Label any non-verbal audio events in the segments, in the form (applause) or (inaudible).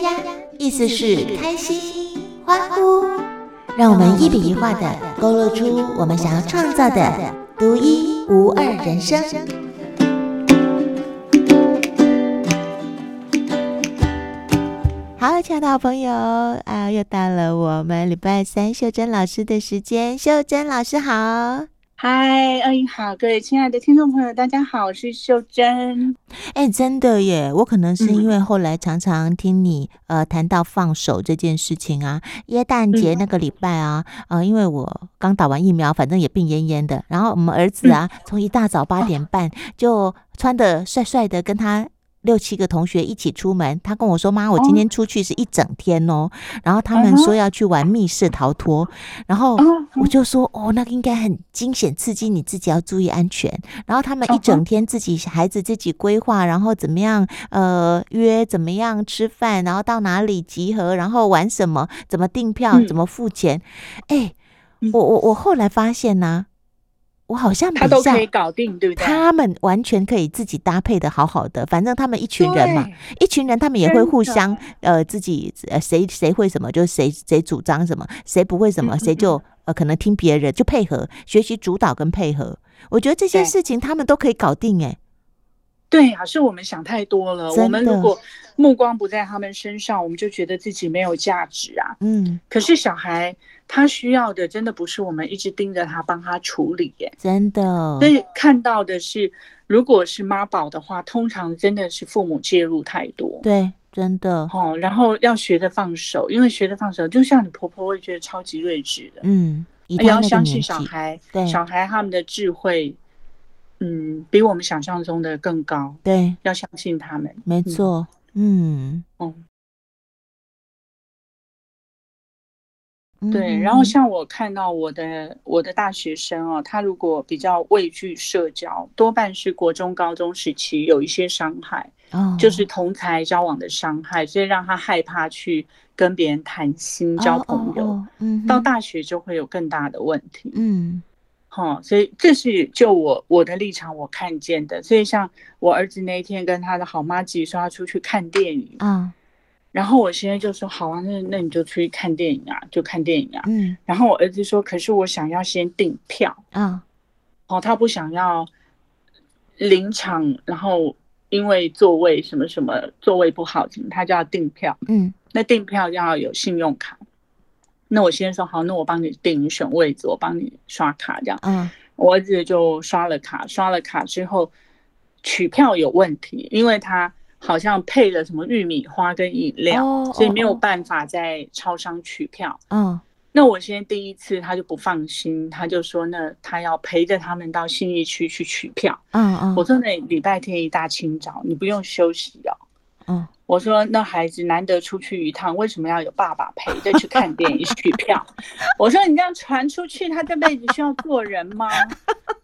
呀呀，意思是开心、欢呼。让我们一笔一画的勾勒出我们想要创造的独一无二人生。好，亲爱的好朋友啊，又到了我们礼拜三秀珍老师的时间。秀珍老师好。嗨，二英好，各位亲爱的听众朋友，大家好，我是秀珍。哎，真的耶，我可能是因为后来常常听你、嗯、呃谈到放手这件事情啊，耶诞节那个礼拜啊，嗯、呃，因为我刚打完疫苗，反正也病恹恹的，然后我们儿子啊，从、嗯、一大早八点半就穿的帅帅的跟他。六七个同学一起出门，他跟我说：“妈，我今天出去是一整天哦。”然后他们说要去玩密室逃脱，然后我就说：“哦，那个应该很惊险刺激，你自己要注意安全。”然后他们一整天自己孩子自己规划，然后怎么样呃约怎么样吃饭，然后到哪里集合，然后玩什么，怎么订票，怎么付钱。哎，我我我后来发现呢。我好像他都可以搞定，对不对？他们完全可以自己搭配的好好的，反正他们一群人嘛，一群人他们也会互相呃自己呃谁谁会什么就谁谁主张什么，谁不会什么谁就呃可能听别人就配合学习主导跟配合。我觉得这些事情他们都可以搞定哎。对啊，是我们想太多了。我们如果目光不在他们身上，我们就觉得自己没有价值啊。嗯，可是小孩。他需要的真的不是我们一直盯着他帮他处理耶，真的。所以看到的是，如果是妈宝的话，通常真的是父母介入太多。对，真的。哦，然后要学着放手，因为学着放手，就像你婆婆会觉得超级睿智的。嗯，也要相信小孩，对小孩他们的智慧，嗯，比我们想象中的更高。对，要相信他们。没错。嗯。哦、嗯。对，然后像我看到我的我的大学生哦，他如果比较畏惧社交，多半是国中高中时期有一些伤害，哦，就是同才交往的伤害，所以让他害怕去跟别人谈心交朋友，嗯，到大学就会有更大的问题，嗯，好，所以这是就我我的立场我看见的，所以像我儿子那一天跟他的好妈吉说他出去看电影，啊。然后我现在就说好啊，那那你就出去看电影啊，就看电影啊。嗯。然后我儿子说，可是我想要先订票。嗯。哦，他不想要临场，然后因为座位什么什么座位不好，他就要订票。嗯。那订票要有信用卡。那我先说好，那我帮你订，你选位置，我帮你刷卡这样。嗯。我儿子就刷了卡，刷了卡之后取票有问题，因为他。好像配了什么玉米花跟饮料，oh, 所以没有办法在超商取票。嗯，oh. 那我先第一次他就不放心，他就说那他要陪着他们到信义区去取票。嗯嗯，我说那礼拜天一大清早你不用休息哦。嗯，oh. 我说那孩子难得出去一趟，为什么要有爸爸陪着去看电影取票？(laughs) 我说你这样传出去，他这辈子需要做人吗？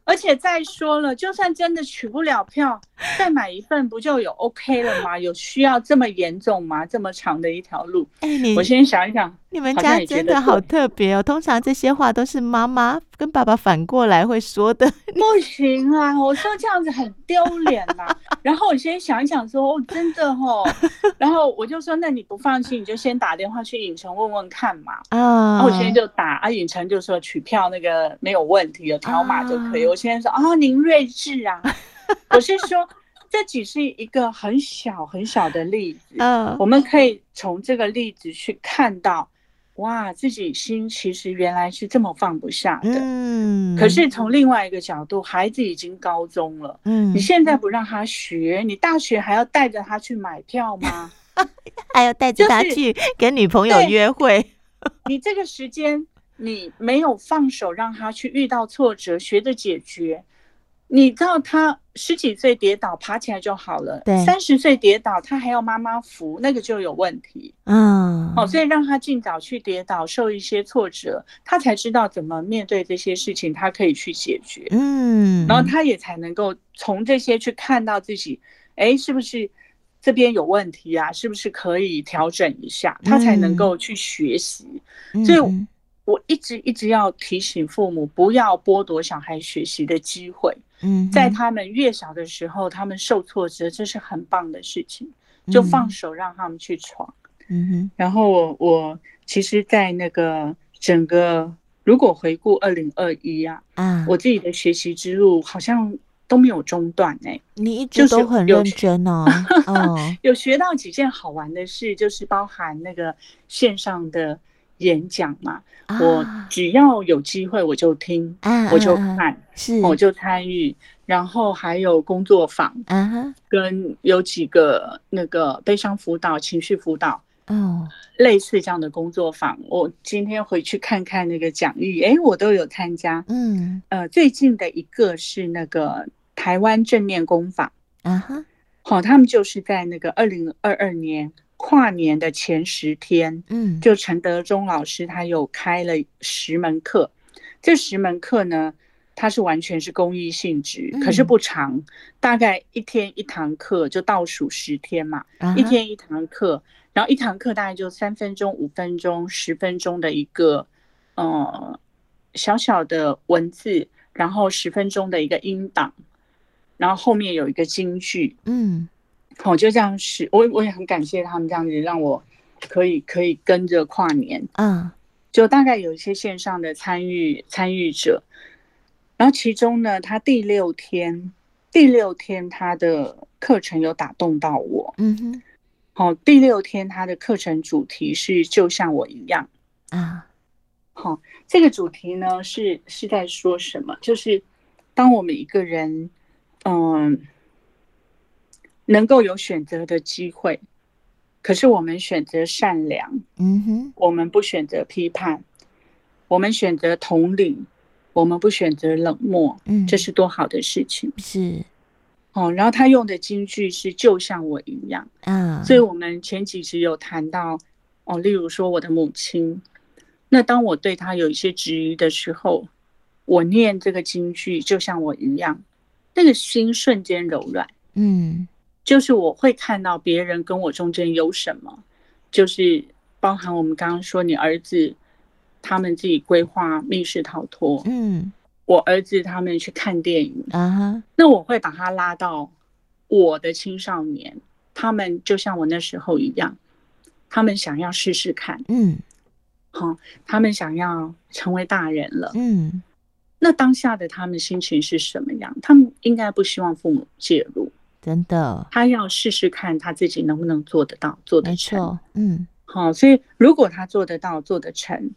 而且再说了，就算真的取不了票，(laughs) 再买一份不就有 OK 了吗？有需要这么严重吗？这么长的一条路，哎，你我先想一想，你们家真的好特别哦。通常这些话都是妈妈跟爸爸反过来会说的。(laughs) 不行啊，我说这样子很丢脸呐。(laughs) 然后我先想一想说，哦，真的哦。然后我就说，那你不放心，你就先打电话去影城问问看嘛。啊。然后我现在就打啊，影城就说取票那个没有问题，有条码就可以。我。先生说：“哦，您睿智啊！我是说，这只是一个很小很小的例子。嗯，我们可以从这个例子去看到，哇，自己心其实原来是这么放不下的。嗯，可是从另外一个角度，孩子已经高中了。嗯，你现在不让他学，你大学还要带着他去买票吗？(laughs) 还要带着他去跟女朋友约会？你这个时间。”你没有放手让他去遇到挫折，学着解决。你知道他十几岁跌倒，爬起来就好了。对，三十岁跌倒，他还要妈妈扶，那个就有问题。嗯，哦，所以让他尽早去跌倒，受一些挫折，他才知道怎么面对这些事情，他可以去解决。嗯，然后他也才能够从这些去看到自己，哎，是不是这边有问题啊？是不是可以调整一下？他才能够去学习。嗯，所以。我一直一直要提醒父母，不要剥夺小孩学习的机会。嗯，在他们越小的时候，他们受挫折，这是很棒的事情，就放手让他们去闯。嗯哼。然后我我其实，在那个整个如果回顾二零二一啊，啊，我自己的学习之路好像都没有中断哎、欸。你一直都很认真哦。哦，(laughs) 有学到几件好玩的事，就是包含那个线上的演讲嘛。啊、我只要有机会我就听，啊、我就看，是我就参与。然后还有工作坊，跟有几个那个悲伤辅导、情绪辅导，哦，类似这样的工作坊。我今天回去看看那个讲义，哎，我都有参加。嗯，呃，最近的一个是那个台湾正念工坊，啊哈，好，他们就是在那个二零二二年跨年的前十天，嗯，就陈德忠老师他有开了十门课，这十门课呢。它是完全是公益性质，可是不长，嗯、大概一天一堂课，就倒数十天嘛，啊、一天一堂课，然后一堂课大概就三分钟、五分钟、十分钟的一个，呃，小小的文字，然后十分钟的一个音档，然后后面有一个京剧，嗯，我就这样是，我我也很感谢他们这样子让我可以可以跟着跨年，嗯，就大概有一些线上的参与参与者。然后其中呢，他第六天，第六天他的课程有打动到我。嗯哼，好，第六天他的课程主题是就像我一样啊。好，这个主题呢是是在说什么？就是当我们一个人，嗯，能够有选择的机会，可是我们选择善良，嗯哼，我们不选择批判，我们选择同理。我们不选择冷漠，嗯，这是多好的事情。是，哦，然后他用的金句是就像我一样，嗯，所以我们前几集有谈到，哦，例如说我的母亲，那当我对他有一些质疑的时候，我念这个金句就像我一样，那个心瞬间柔软，嗯，就是我会看到别人跟我中间有什么，就是包含我们刚刚说你儿子。他们自己规划密室逃脱，嗯，我儿子他们去看电影，啊，那我会把他拉到我的青少年，他们就像我那时候一样，他们想要试试看，嗯，好，他们想要成为大人了，嗯，那当下的他们心情是什么样？他们应该不希望父母介入，真的，他要试试看他自己能不能做得到，做得成，嗯，好，所以如果他做得到，做得成。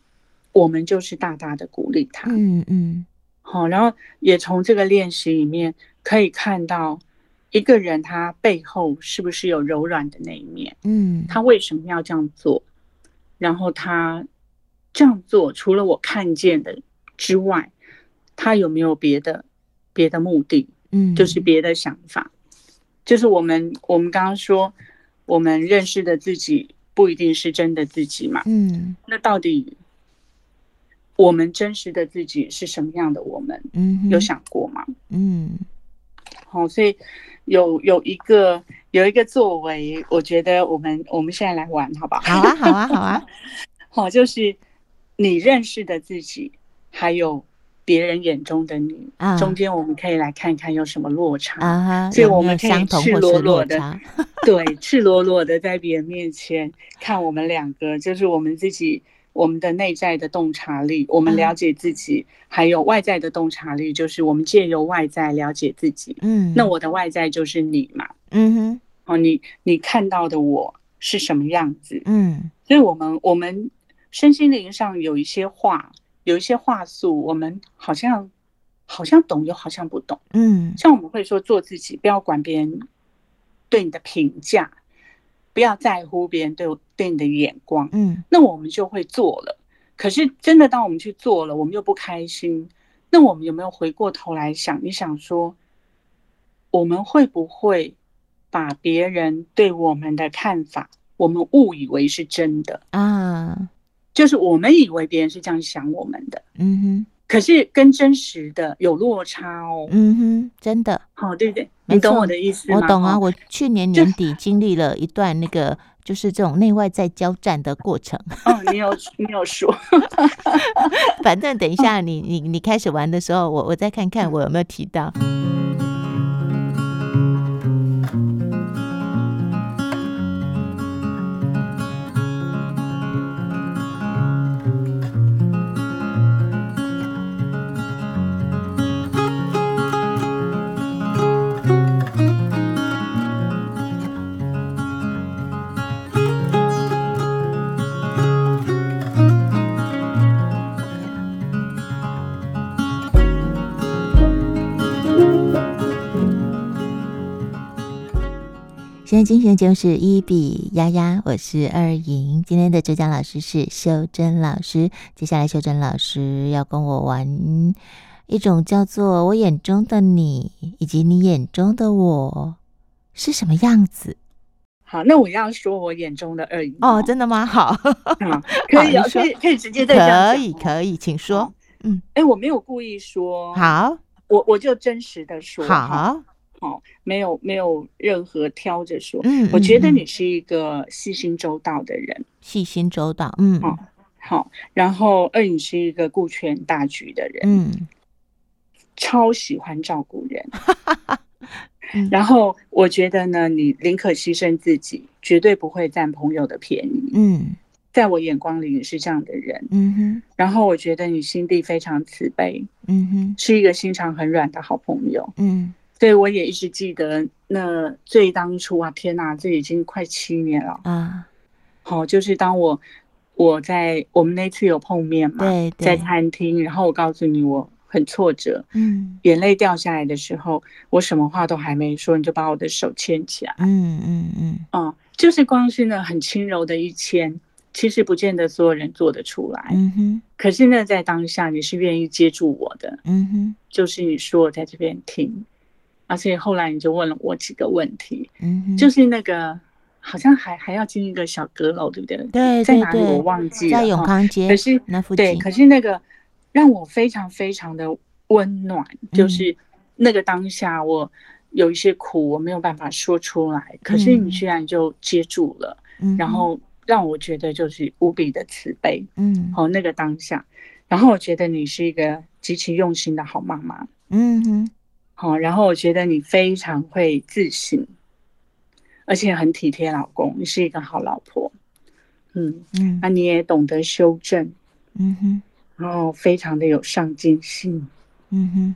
我们就是大大的鼓励他，嗯嗯，好，然后也从这个练习里面可以看到一个人他背后是不是有柔软的那一面，嗯，他为什么要这样做？然后他这样做除了我看见的之外，他有没有别的别的目的？嗯，就是别的想法，就是我们我们刚刚说我们认识的自己不一定是真的自己嘛，嗯，那到底？我们真实的自己是什么样的？我们，嗯，有想过吗？嗯，好，所以有有一个有一个作为，我觉得我们我们现在来玩，好不好？好啊，好啊，好啊，(laughs) 好，就是你认识的自己，还有别人眼中的你，啊、中间我们可以来看看有什么落差啊？所以我们可以赤裸裸的，(laughs) 对，赤裸裸的在别人面前看我们两个，就是我们自己。我们的内在的洞察力，我们了解自己，嗯、还有外在的洞察力，就是我们借由外在了解自己。嗯，那我的外在就是你嘛。嗯哼，哦，你你看到的我是什么样子？嗯，所以我们我们身心灵上有一些话，有一些话术，我们好像好像懂，又好像不懂。嗯，像我们会说做自己，不要管别人对你的评价。不要在乎别人对对你的眼光，嗯，那我们就会做了。可是真的，当我们去做了，我们又不开心，那我们有没有回过头来想一想，说我们会不会把别人对我们的看法，我们误以为是真的啊？就是我们以为别人是这样想我们的，嗯哼。可是跟真实的有落差哦，嗯哼，真的，好，对对，你懂我的意思吗？我懂啊，我去年年底经历了一段那个，就是这种内外在交战的过程。(laughs) 哦，你有你有说，(laughs) 反正等一下你你你开始玩的时候，我我再看看我有没有提到。现在进行的就是一比丫丫，我是二莹。今天的主讲老师是修真老师。接下来，修真老师要跟我玩一种叫做“我眼中的你”以及“你眼中的我”是什么样子。好，那我要说我眼中的二莹哦，真的吗？好，(laughs) 可以，可以，可以直接再讲。可以，可以，请说。嗯，哎，我没有故意说。好，我我就真实的说。好。哦，没有没有任何挑着说，嗯，我觉得你是一个细心周到的人，细心周到，嗯，好，好，然后二你是一个顾全大局的人，嗯，超喜欢照顾人，(laughs) 然后我觉得呢，你宁可牺牲自己，绝对不会占朋友的便宜，嗯，在我眼光里你是这样的人，嗯哼，然后我觉得你心地非常慈悲，嗯哼，是一个心肠很软的好朋友，嗯。对，我也一直记得那最当初啊，天哪，这已经快七年了。啊！好，就是当我我在我们那次有碰面嘛，对，对，在餐厅，然后我告诉你我很挫折，嗯，眼泪掉下来的时候，我什么话都还没说，你就把我的手牵起来，嗯嗯嗯，哦，就是光是那很轻柔的一牵，其实不见得所有人做得出来，嗯哼，可是呢，在当下你是愿意接住我的，嗯哼，就是你说我在这边听。而且后来你就问了我几个问题，嗯，就是那个好像还还要进一个小阁楼，对不对？对，对，对，在哪里我忘记了。在永康街，可是那附近。对，可是那个让我非常非常的温暖，嗯，就是那个当下我有一些苦我没有办法说出来，嗯，可是你居然就接住了，嗯，然后让我觉得就是无比的慈悲，嗯，哦，那个当下，然后我觉得你是一个极其用心的好妈妈，嗯哼。好，然后我觉得你非常会自省，而且很体贴老公，你是一个好老婆，嗯嗯，那你也懂得修正，嗯哼，然后非常的有上进心，嗯哼，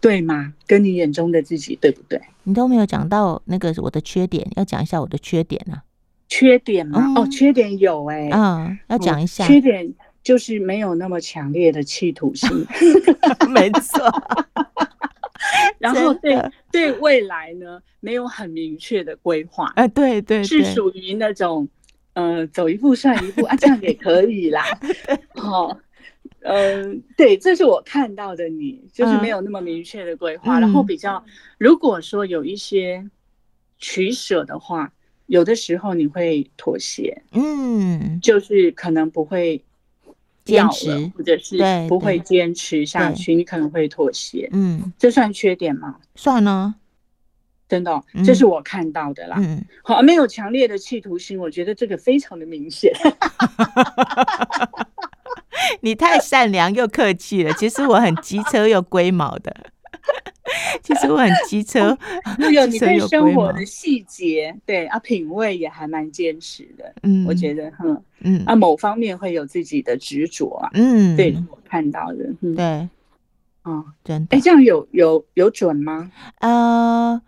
对吗？跟你眼中的自己对不对？你都没有讲到那个我的缺点，要讲一下我的缺点啊？缺点吗？嗯、哦，缺点有哎、欸，嗯，要讲一下、嗯，缺点就是没有那么强烈的企图心，(laughs) 没错。然后对对未来呢，没有很明确的规划，哎，对对，对，是属于那种，呃，走一步算一步啊，这样也可以啦。(laughs) 好，(laughs) 嗯、呃，对，这是我看到的你，就是没有那么明确的规划，嗯、然后比较，如果说有一些取舍的话，有的时候你会妥协，嗯，就是可能不会。坚持，或者是不会坚持下去，你可能会妥协。嗯，这算缺点吗？算呢，真的、这是我看到的啦。嗯，好，没有强烈的企图心，我觉得这个非常的明显。(laughs) 你太善良又客气了，其实我很机车又龟毛的。(laughs) 其实我很机车，(laughs) 那个你对生活的细节，对啊，品味也还蛮坚持的。嗯，我觉得，哼，嗯，啊，某方面会有自己的执着啊。嗯，对，我看到的，嗯、对，哦，真的。哎，这样有有有准吗？呃，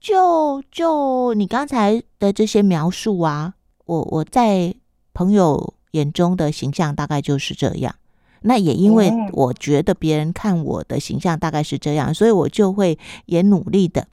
就就你刚才的这些描述啊，我我在朋友眼中的形象大概就是这样。那也因为我觉得别人看我的形象大概是这样，所以我就会也努力的，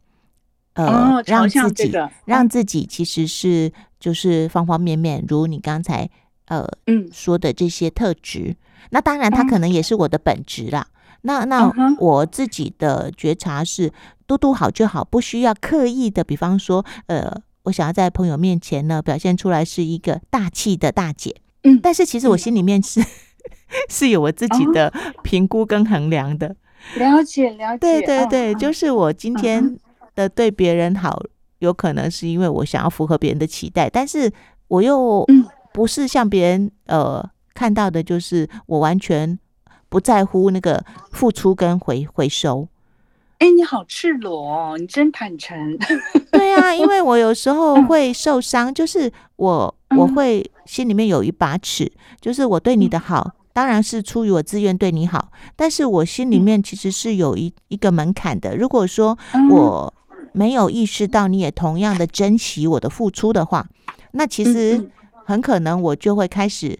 呃，让自己让自己其实是就是方方面面，如你刚才呃嗯说的这些特质。那当然，他可能也是我的本质啦。那那我自己的觉察是，嘟嘟好就好，不需要刻意的。比方说，呃，我想要在朋友面前呢表现出来是一个大气的大姐，嗯，但是其实我心里面是。(laughs) 是有我自己的评估跟衡量的，了解了解。对对对，就是我今天的对别人好，有可能是因为我想要符合别人的期待，但是我又不是像别人呃看到的，就是我完全不在乎那个付出跟回回收。哎，你好赤裸哦，你真坦诚。(laughs) 对啊，因为我有时候会受伤，就是我我会心里面有一把尺，就是我对你的好。当然是出于我自愿对你好，但是我心里面其实是有一一个门槛的。如果说我没有意识到你也同样的珍惜我的付出的话，那其实很可能我就会开始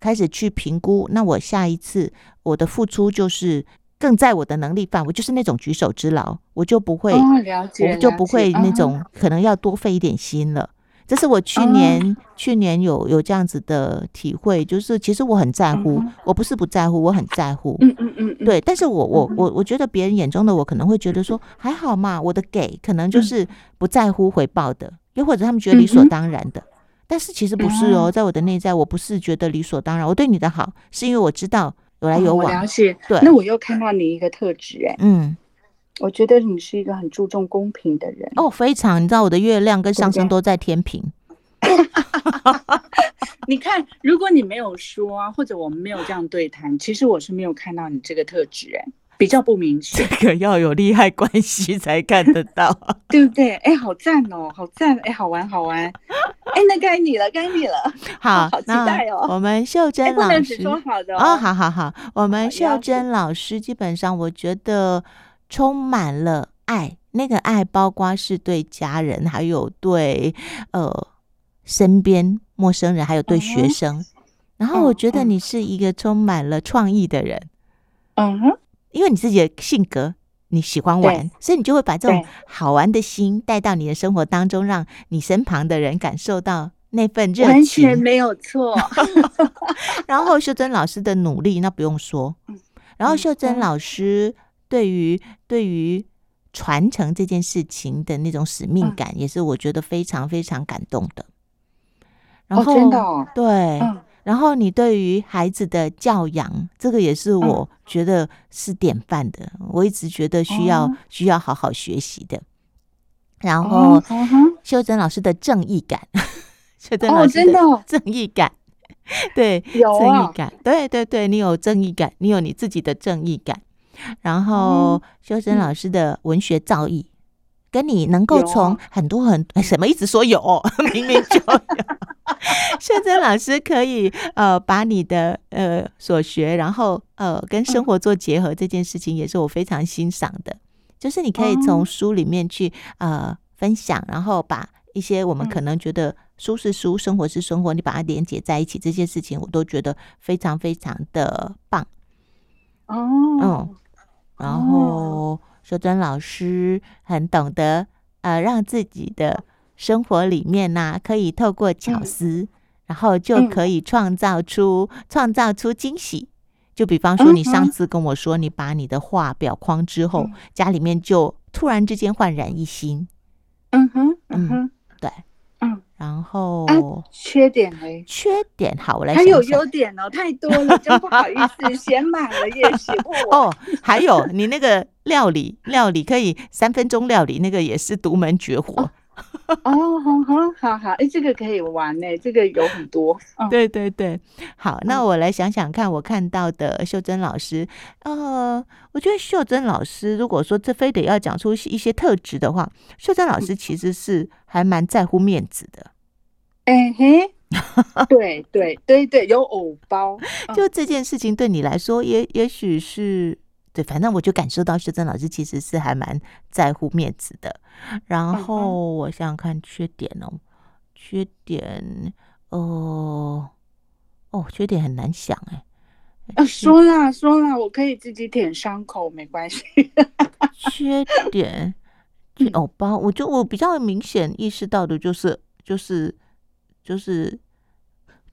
开始去评估。那我下一次我的付出就是更在我的能力范围，就是那种举手之劳，我就不会，我就不会那种可能要多费一点心了。这是我去年、uh. 去年有有这样子的体会，就是其实我很在乎，uh. 我不是不在乎，我很在乎。嗯嗯嗯，对。但是我我我我觉得别人眼中的我可能会觉得说还好嘛，我的给可能就是不在乎回报的，又或者他们觉得理所当然的。Uh. 但是其实不是哦，在我的内在，我不是觉得理所当然。我对你的好，是因为我知道有来有往。Uh 了解。对。那我又看到你一个特质，哎，嗯，我觉得你是一个很注重公平的人。哦，非常。你知道我的月亮跟上升都在天平。(laughs) 你看，如果你没有说啊，或者我们没有这样对谈，其实我是没有看到你这个特质，哎，比较不明显。(laughs) 这个要有利害关系才看得到，(laughs) 对不对？哎，好赞哦，好赞，哎，好玩，好玩。哎，那该你了，该你了。好，好期待哦。我们秀珍老师说好的哦，好好好。我们秀珍老师基本上，我觉得充满了爱，那个爱包括是对家人，还有对呃。身边陌生人，还有对学生，uh. 然后我觉得你是一个充满了创意的人，嗯哼，因为你自己的性格，你喜欢玩，所以你就会把这种好玩的心带到你的生活当中，让你身旁的人感受到那份热情，完全没有错。(laughs) 然后秀珍老师的努力，那不用说，然后秀珍老师对于对于传承这件事情的那种使命感，也是我觉得非常非常感动的。然后、哦真的哦、对、嗯，然后你对于孩子的教养，这个也是我觉得是典范的。嗯、我一直觉得需要、哦、需要好好学习的。然后、修真老师的正义感，(laughs) 修真老师的正义感，(laughs) 哦、对，有、啊、正义感，对对对，你有正义感，你有你自己的正义感。然后、修真老师的文学造诣。跟你能够从很多很、啊、(laughs) 什么一直说有，(laughs) 明明就有。(laughs) 修真老师可以呃把你的呃所学，然后呃跟生活做结合，这件事情也是我非常欣赏的。就是你可以从书里面去呃分享，然后把一些我们可能觉得书是书，生活是生活，你把它连接在一起，这些事情我都觉得非常非常的棒。哦，嗯，然后。秀珍老师很懂得，呃，让自己的生活里面呢、啊，可以透过巧思、嗯，然后就可以创造出、嗯、创造出惊喜。就比方说，你上次跟我说，你把你的画裱框之后、嗯，家里面就突然之间焕然一新。嗯哼，嗯哼，对。然后、啊、缺点嘞？缺点好，我来想想。还有优点哦，太多了，真不好意思，(laughs) 写满了也写不完。哦，还有你那个料理，料理可以三分钟料理，那个也是独门绝活。哦 (laughs) 哦，好好好好，哎，这个可以玩呢，这个有很多。哦、对对对，好，那我来想想看，我看到的秀珍老师，呃，我觉得秀珍老师，如果说这非得要讲出一些特质的话，秀珍老师其实是还蛮在乎面子的。哎嘿，对对对对，有偶包，就这件事情对你来说也，也也许是。对，反正我就感受到秀珍老师其实是还蛮在乎面子的。然后我想想看缺点哦，缺点哦哦，缺点很难想哎。啊，说啦说啦，我可以自己舔伤口，没关系。(laughs) 缺点，偶包，我就我比较明显意识到的就是就是就是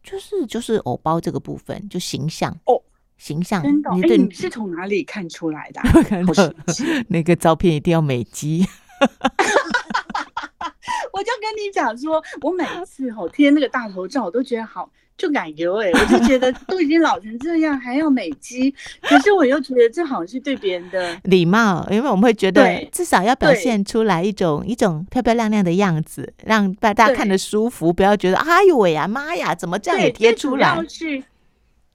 就是就是偶包这个部分，就形象哦。形象，真的？你是从哪里看出来的、啊？(laughs) (laughs) 那个照片一定要美肌。(laughs) 我就跟你讲说，我每次吼贴那个大头照，我都觉得好就奶油哎，我就觉得都已经老成这样，还要美肌。可是我又觉得这好像是对别人的礼貌，因为我们会觉得至少要表现出来一种一种漂漂亮亮的样子，让大家看得舒服，不要觉得哎呦喂呀妈呀，怎么这样也贴出来？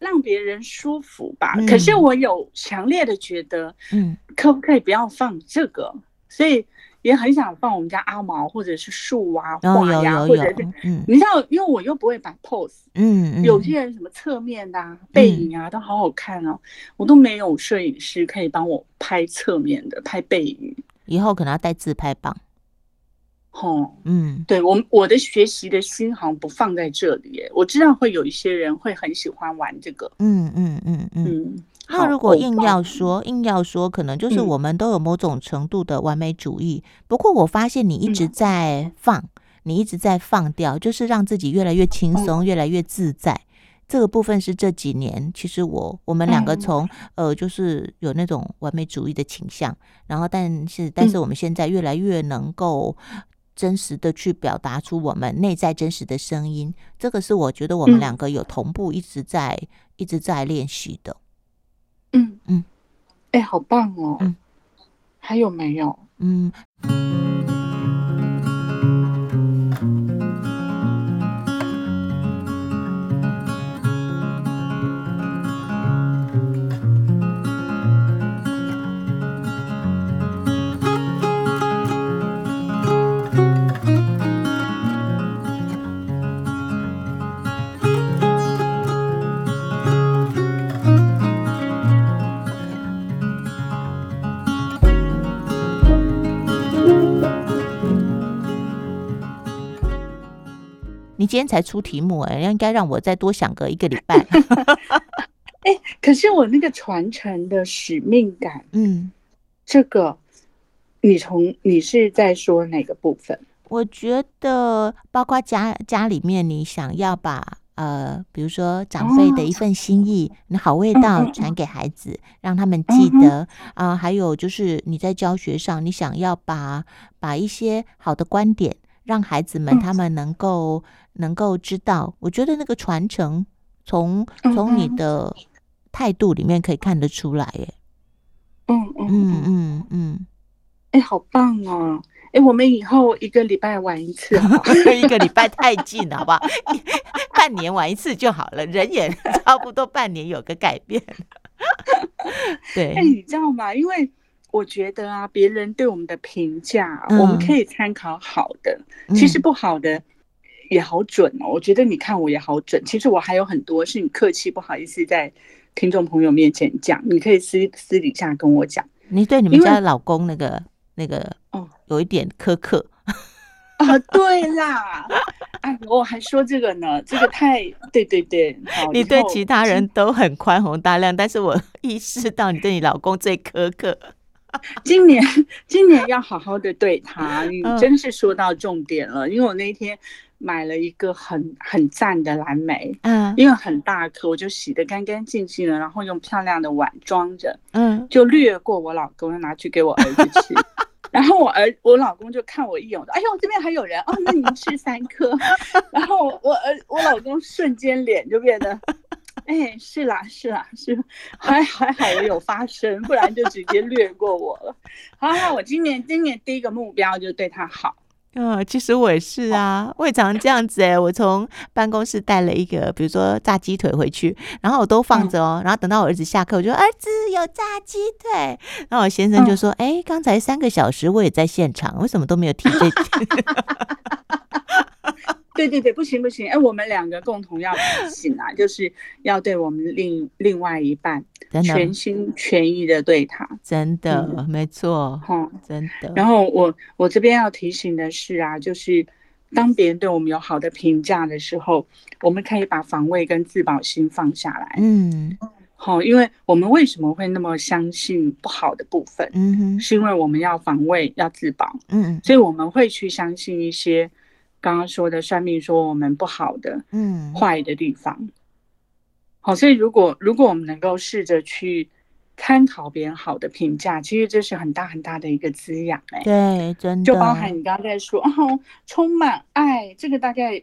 让别人舒服吧、嗯。可是我有强烈的觉得，嗯，可不可以不要放这个？所以也很想放我们家阿毛，或者是树啊、花呀，或者是，嗯，你知道，因为我又不会摆 pose，嗯，有些人什么侧面的、啊、背影啊，都好好看哦、我都没有摄影师可以帮我拍侧面的、拍背影。以后可能要带自拍棒。哦，嗯，对我我的学习的心好像不放在这里耶。我知道会有一些人会很喜欢玩这个，嗯嗯嗯嗯，嗯，那如果硬要说，硬要说，可能就是我们都有某种程度的完美主义。嗯、不过我发现你一直在放，嗯、你一直在放掉，就是让自己越来越轻松，嗯、越来越自在。这个部分是这几年，其实我我们两个从、嗯、呃，就是有那种完美主义的倾向，然后但是但是我们现在越来越能够真实的去表达出我们内在真实的声音，这个是我觉得我们两个有同步一直在、嗯、一直在练习的。嗯嗯，哎、欸，好棒哦！嗯，还有没有？嗯。你今天才出题目哎、欸，应该让我再多想个一个礼拜。(laughs) (laughs) 哎、欸，可是我那个传承的使命感，嗯，这个你从你是在说哪个部分？我觉得包括家家里面，你想要把呃，比如说长辈的一份心意，好味道传给孩子，嗯、让他们记得啊、呃。还有就是你在教学上，你想要把把一些好的观点。让孩子们他们能够、嗯、能够知道，我觉得那个传承从从你的态度里面可以看得出来耶。嗯嗯嗯嗯嗯，哎、欸，好棒哦！哎、欸，我们以后一个礼拜玩一次，(laughs) 一个礼拜太近了，好不好？(laughs) 半年玩一次就好了，人也 (laughs) 差不多半年有个改变。对，哎、欸，你知道吗？因为。我觉得啊，别人对我们的评价，嗯、我们可以参考好的，其实不好的也好准哦。嗯、我觉得你看我也好准，其实我还有很多是你客气不好意思在听众朋友面前讲，你可以私私底下跟我讲。你对你们家的老公那个那个哦，有一点苛刻啊？对啦，(laughs) 哎，我还说这个呢，这个太对对对。(laughs) 你对其他人都很宽宏大量，但是我意识到你对你老公最苛刻。(laughs) 今年，今年要好好的对他。你真是说到重点了，因为我那天买了一个很很赞的蓝莓，嗯，因为很大颗，我就洗得干干净净的，然后用漂亮的碗装着，嗯，就略过我老公，拿去给我儿子吃。然后我儿我老公就看我一眼，我说：“哎呦，这边还有人哦，那你吃三颗。”然后我儿我老公瞬间脸就变得。哎，是啦，是啦，是，还还好我有发声，不然就直接略过我了。好好，我今年今年第一个目标就是对他好。嗯，其实我也是啊，哦、我也常这样子哎。我从办公室带了一个，比如说炸鸡腿回去，然后我都放着哦。嗯、然后等到我儿子下课，我就说儿子有炸鸡腿。然后我先生就说：“哎、嗯，刚才三个小时我也在现场，为什么都没有提这件？” (laughs) 对对对，不行不行，哎，我们两个共同要提醒啊，就是要对我们另另外一半全心全意的对他，真的、嗯、没错，哈，真的。然后我我这边要提醒的是啊，就是当别人对我们有好的评价的时候，我们可以把防卫跟自保心放下来，嗯，好，因为我们为什么会那么相信不好的部分？嗯哼，是因为我们要防卫要自保，嗯，所以我们会去相信一些。刚刚说的算命说我们不好的，嗯，坏的地方，好，所以如果如果我们能够试着去参考别人好的评价，其实这是很大很大的一个滋养，哎，对，真。的，就包含你刚刚在说哦，充满爱，这个大概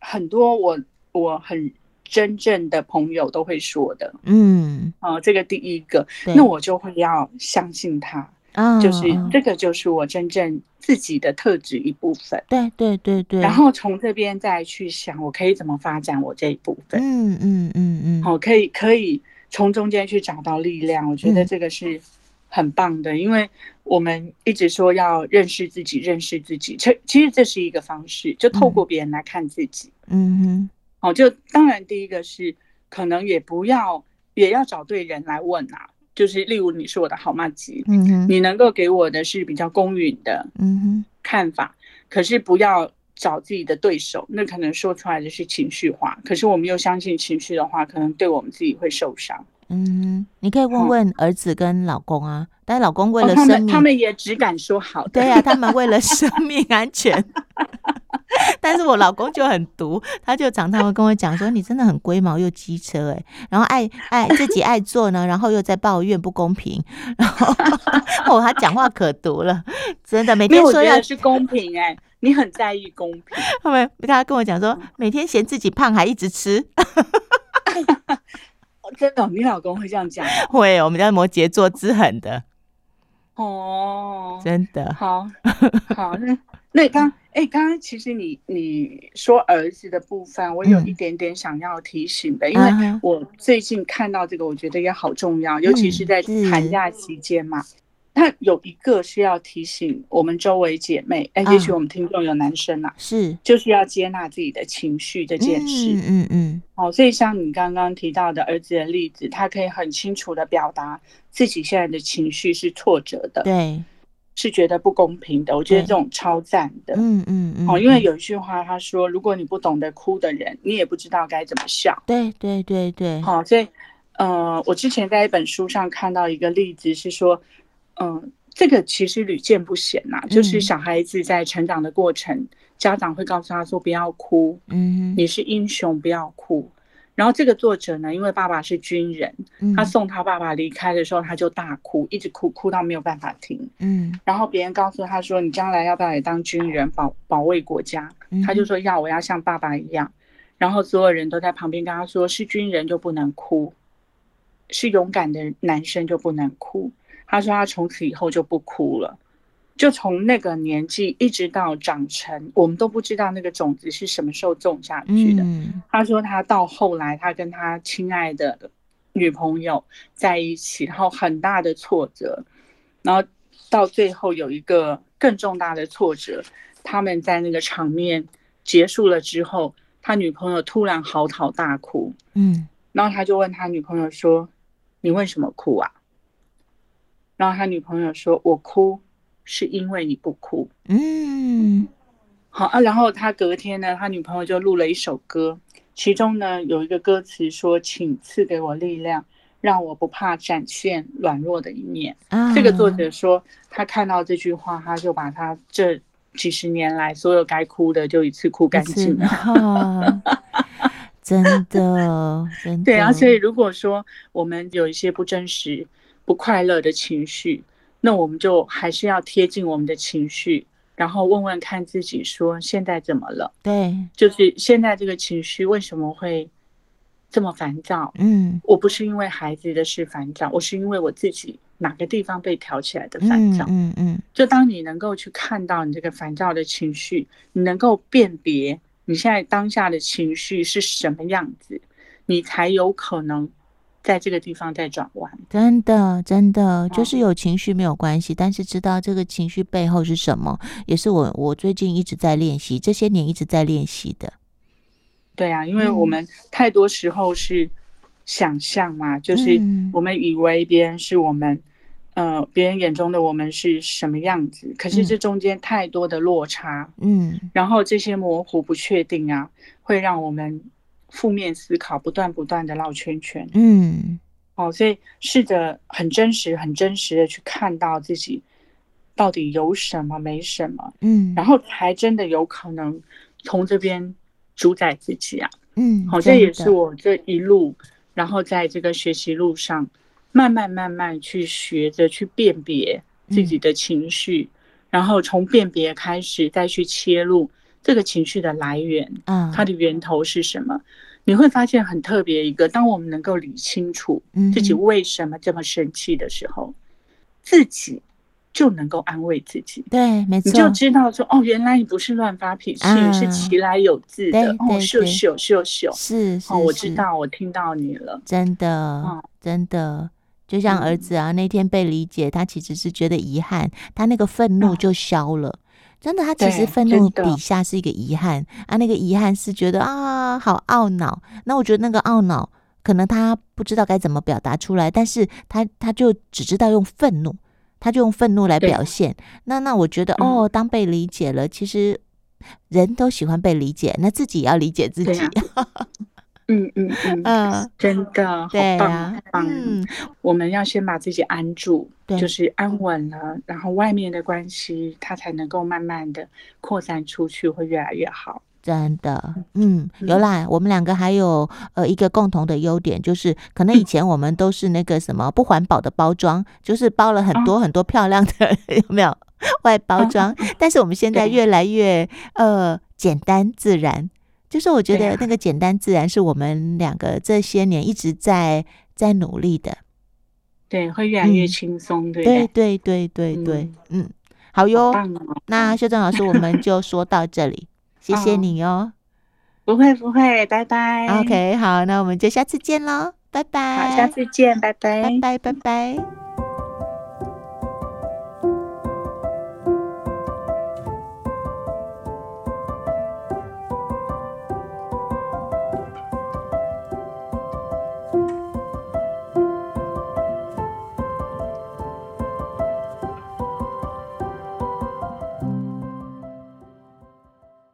很多我我很真正的朋友都会说的，嗯，哦，这个第一个，那我就会要相信他。啊，就是这个，就是我真正自己的特质一部分。对对对对。然后从这边再去想，我可以怎么发展我这一部分。嗯嗯嗯嗯。好，可以可以从中间去找到力量。我觉得这个是很棒的，因为我们一直说要认识自己，认识自己。其其实这是一个方式，就透过别人来看自己。嗯哼。哦，就当然第一个是可能也不要也要找对人来问啊。就是，例如你是我的好妈吉，嗯哼，你能够给我的是比较公允的，嗯哼，看法。可是不要找自己的对手，那可能说出来的是情绪化。可是我们又相信情绪的话，可能对我们自己会受伤。嗯，你可以问问儿子跟老公啊，但是老公为了生命，哦、他们他们也只敢说好。对呀、啊，他们为了生命安全。(laughs) (laughs) 但是我老公就很毒，他就常常会跟我讲说：“你真的很龟毛又机车哎，然后爱爱自己爱做呢，然后又在抱怨不公平，(laughs) 然后哦，他讲话可毒了，真的每天说要是公平哎，你很在意公平。(laughs) 后面他跟我讲说，每天嫌自己胖还一直吃，真的，你老公会这样讲？会，我们家摩羯座之狠的哦，真的，好好那。那刚哎，刚刚其实你你说儿子的部分，我有一点点想要提醒的，嗯、因为我最近看到这个，我觉得也好重要，嗯、尤其是在寒假期间嘛。那有一个是要提醒我们周围姐妹，哎、嗯，也许我们听众有男生呐、啊，是就是要接纳自己的情绪这件事。嗯嗯嗯。哦，所以像你刚刚提到的儿子的例子，他可以很清楚的表达自己现在的情绪是挫折的。对。是觉得不公平的，我觉得这种超赞的。嗯嗯嗯。哦，因为有一句话，他说：“如果你不懂得哭的人，你也不知道该怎么笑。”对对对对。好，所以，呃，我之前在一本书上看到一个例子，是说，嗯、呃，这个其实屡见不鲜呐、啊，就是小孩子在成长的过程，嗯、家长会告诉他说：“不要哭，嗯，你是英雄，不要哭。”然后这个作者呢，因为爸爸是军人，他送他爸爸离开的时候，他就大哭，一直哭，哭到没有办法停。嗯，然后别人告诉他说：“你将来要不要也当军人，保保卫国家？”他就说：“要，我要像爸爸一样。”然后所有人都在旁边跟他说：“是军人就不能哭，是勇敢的男生就不能哭。”他说他从此以后就不哭了。就从那个年纪一直到长成，我们都不知道那个种子是什么时候种下去的。嗯、他说他到后来，他跟他亲爱的女朋友在一起，然后很大的挫折，然后到最后有一个更重大的挫折，他们在那个场面结束了之后，他女朋友突然嚎啕大哭。嗯，然后他就问他女朋友说：“你为什么哭啊？”然后他女朋友说：“我哭。”是因为你不哭，嗯，好啊。然后他隔天呢，他女朋友就录了一首歌，其中呢有一个歌词说：“请赐给我力量，让我不怕展现软弱的一面。”啊，这个作者说，他看到这句话，他就把他这几十年来所有该哭的就一次哭干净了。真的，真的。(laughs) 对啊，所以如果说我们有一些不真实、不快乐的情绪，那我们就还是要贴近我们的情绪，然后问问看自己说现在怎么了？对，就是现在这个情绪为什么会这么烦躁？嗯，我不是因为孩子的事烦躁，我是因为我自己哪个地方被挑起来的烦躁。嗯嗯，就当你能够去看到你这个烦躁的情绪，你能够辨别你现在当下的情绪是什么样子，你才有可能。在这个地方在转弯，真的，真的就是有情绪没有关系，但是知道这个情绪背后是什么，也是我我最近一直在练习，这些年一直在练习的。对啊，因为我们太多时候是想象嘛，嗯、就是我们以为别人是我们，呃，别人眼中的我们是什么样子，可是这中间太多的落差，嗯，然后这些模糊不确定啊，会让我们。负面思考，不断不断的绕圈圈。嗯，哦，所以试着很真实、很真实的去看到自己到底有什么、没什么。嗯，然后才真的有可能从这边主宰自己啊。嗯，好，这也是我这一路，然后在这个学习路上，慢慢慢慢去学着去辨别自己的情绪，嗯、然后从辨别开始再去切入。这个情绪的来源，嗯，它的源头是什么？你会发现很特别一个，当我们能够理清楚自己为什么这么生气的时候，自己就能够安慰自己。对，没错，你就知道说，哦，原来你不是乱发脾气，你是其来有自的。哦，秀秀秀秀，是哦，我知道，我听到你了，真的，真的，就像儿子啊，那天被理解，他其实是觉得遗憾，他那个愤怒就消了。真的，他其实愤怒底下是一个遗憾啊，那个遗憾是觉得啊，好懊恼。那我觉得那个懊恼，可能他不知道该怎么表达出来，但是他他就只知道用愤怒，他就用愤怒来表现。那那我觉得哦，当被理解了，其实人都喜欢被理解，那自己也要理解自己。(laughs) 嗯嗯嗯嗯，真的好棒好棒。嗯，我们要先把自己安住，就是安。稳了，然后外面的关系它才能够慢慢的扩散出去，会越来越好。真的，嗯，有啦，我们两个还有呃一个共同的优点，就是可能以前我们都是那个什么不环保的包装，就是包了很多很多漂亮的，(laughs) 有没有？外包装？但是我们现在越来越呃简单自然，就是我觉得那个简单自然是我们两个这些年一直在在努力的，对，会越来越轻松，对对对对对对，嗯，好哟，那秀珍老师，我们 (laughs) 就说到这里。谢谢你哦，不会不会，拜拜。OK，好，那我们就下次见喽，拜拜。好，下次见，拜拜，拜拜，拜拜。